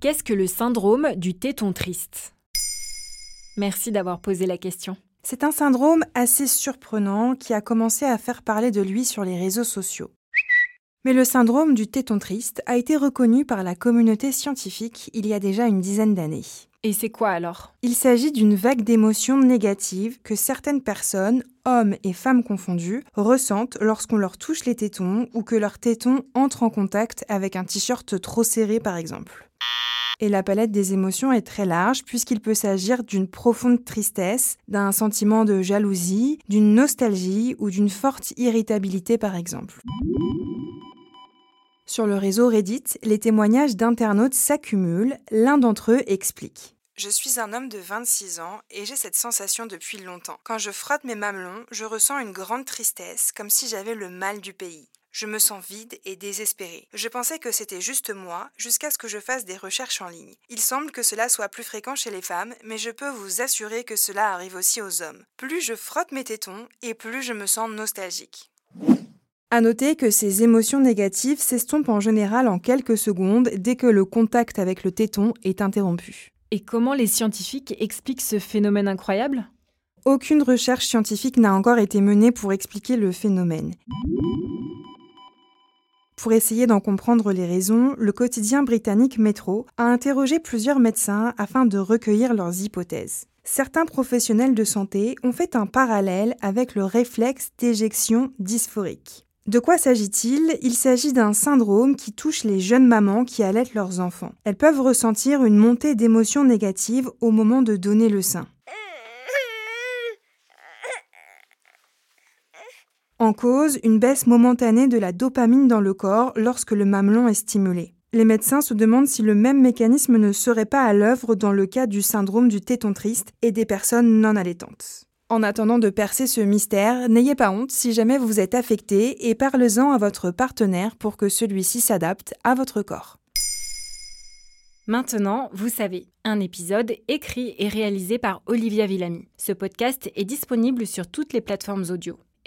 Qu'est-ce que le syndrome du téton triste? Merci d'avoir posé la question. C'est un syndrome assez surprenant qui a commencé à faire parler de lui sur les réseaux sociaux. Mais le syndrome du téton triste a été reconnu par la communauté scientifique il y a déjà une dizaine d'années. Et c'est quoi alors? Il s'agit d'une vague d'émotions négatives que certaines personnes, hommes et femmes confondus, ressentent lorsqu'on leur touche les tétons ou que leurs tétons entrent en contact avec un t-shirt trop serré par exemple. Et la palette des émotions est très large puisqu'il peut s'agir d'une profonde tristesse, d'un sentiment de jalousie, d'une nostalgie ou d'une forte irritabilité par exemple. Sur le réseau Reddit, les témoignages d'internautes s'accumulent. L'un d'entre eux explique. Je suis un homme de 26 ans et j'ai cette sensation depuis longtemps. Quand je frotte mes mamelons, je ressens une grande tristesse, comme si j'avais le mal du pays. Je me sens vide et désespéré. Je pensais que c'était juste moi, jusqu'à ce que je fasse des recherches en ligne. Il semble que cela soit plus fréquent chez les femmes, mais je peux vous assurer que cela arrive aussi aux hommes. Plus je frotte mes tétons, et plus je me sens nostalgique. À noter que ces émotions négatives s'estompent en général en quelques secondes dès que le contact avec le téton est interrompu. Et comment les scientifiques expliquent ce phénomène incroyable? Aucune recherche scientifique n'a encore été menée pour expliquer le phénomène. Pour essayer d'en comprendre les raisons, le quotidien britannique Metro a interrogé plusieurs médecins afin de recueillir leurs hypothèses. Certains professionnels de santé ont fait un parallèle avec le réflexe d'éjection dysphorique. De quoi s'agit-il? Il s'agit d'un syndrome qui touche les jeunes mamans qui allaitent leurs enfants. Elles peuvent ressentir une montée d'émotions négatives au moment de donner le sein. En cause, une baisse momentanée de la dopamine dans le corps lorsque le mamelon est stimulé. Les médecins se demandent si le même mécanisme ne serait pas à l'œuvre dans le cas du syndrome du téton triste et des personnes non allaitantes. En attendant de percer ce mystère, n'ayez pas honte si jamais vous êtes affecté et parlez-en à votre partenaire pour que celui-ci s'adapte à votre corps. Maintenant, vous savez, un épisode écrit et réalisé par Olivia Villamy. Ce podcast est disponible sur toutes les plateformes audio.